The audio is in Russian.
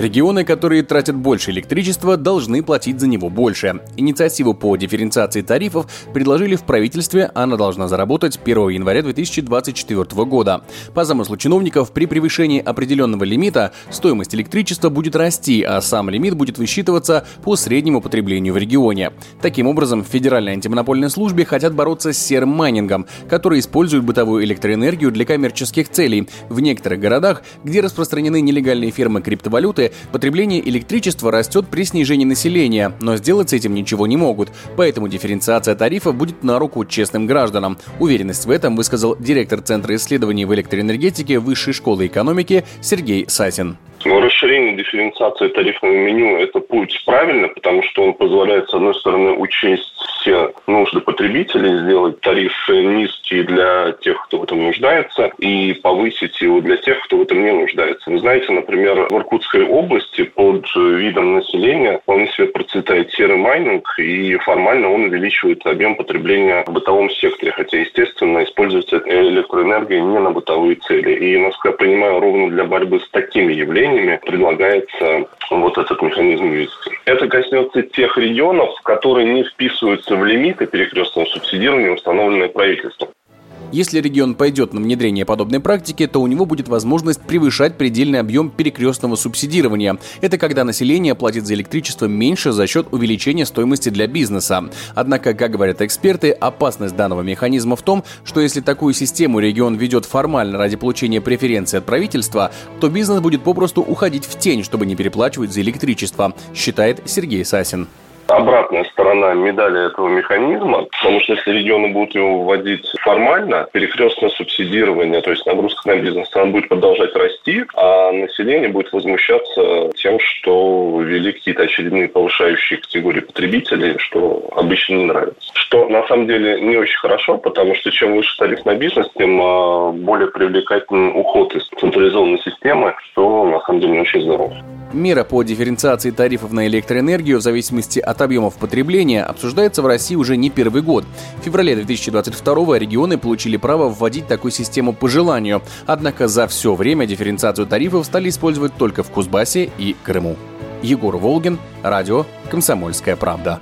Регионы, которые тратят больше электричества, должны платить за него больше. Инициативу по дифференциации тарифов предложили в правительстве, она должна заработать 1 января 2024 года. По замыслу чиновников, при превышении определенного лимита стоимость электричества будет расти, а сам лимит будет высчитываться по среднему потреблению в регионе. Таким образом, в Федеральной антимонопольной службе хотят бороться с серым майнингом, который использует бытовую электроэнергию для коммерческих целей. В некоторых городах, где распространены нелегальные фермы криптовалюты, потребление электричества растет при снижении населения, но сделать с этим ничего не могут. Поэтому дифференциация тарифа будет на руку честным гражданам. Уверенность в этом высказал директор Центра исследований в электроэнергетике Высшей школы экономики Сергей Сасин. Расширение дифференциации тарифного меню – это путь правильно, потому что он позволяет, с одной стороны, учесть все нужды потребителей, сделать тарифы низкие для тех, кто в этом нуждается, и повысить его для тех, кто в этом не нуждается. Вы знаете, например, в Иркутской области под видом населения вполне себе процветает серый майнинг, и формально он увеличивает объем потребления в бытовом секторе, хотя, естественно, используется электроэнергия не на бытовые цели. И, насколько я понимаю, ровно для борьбы с такими явлениями предлагается вот этот механизм ввести. Это коснется тех регионов, которые не вписываются в лимиты перекрестного субсидирования, установленные правительством. Если регион пойдет на внедрение подобной практики, то у него будет возможность превышать предельный объем перекрестного субсидирования. Это когда население платит за электричество меньше за счет увеличения стоимости для бизнеса. Однако, как говорят эксперты, опасность данного механизма в том, что если такую систему регион ведет формально ради получения преференций от правительства, то бизнес будет попросту уходить в тень, чтобы не переплачивать за электричество, считает Сергей Сасин обратная сторона медали этого механизма, потому что если регионы будут его вводить формально, перекрестное субсидирование, то есть нагрузка на бизнес, она будет продолжать расти, а население будет возмущаться тем, что ввели какие-то очередные повышающие категории потребителей, что обычно не нравится. На самом деле не очень хорошо, потому что чем выше тариф на бизнес, тем а, более привлекательный уход из централизованной системы, что на самом деле не очень здорово. Мера по дифференциации тарифов на электроэнергию в зависимости от объемов потребления обсуждается в России уже не первый год. В феврале 2022 регионы получили право вводить такую систему по желанию, однако за все время дифференциацию тарифов стали использовать только в Кузбассе и Крыму. Егор Волгин, радио «Комсомольская правда».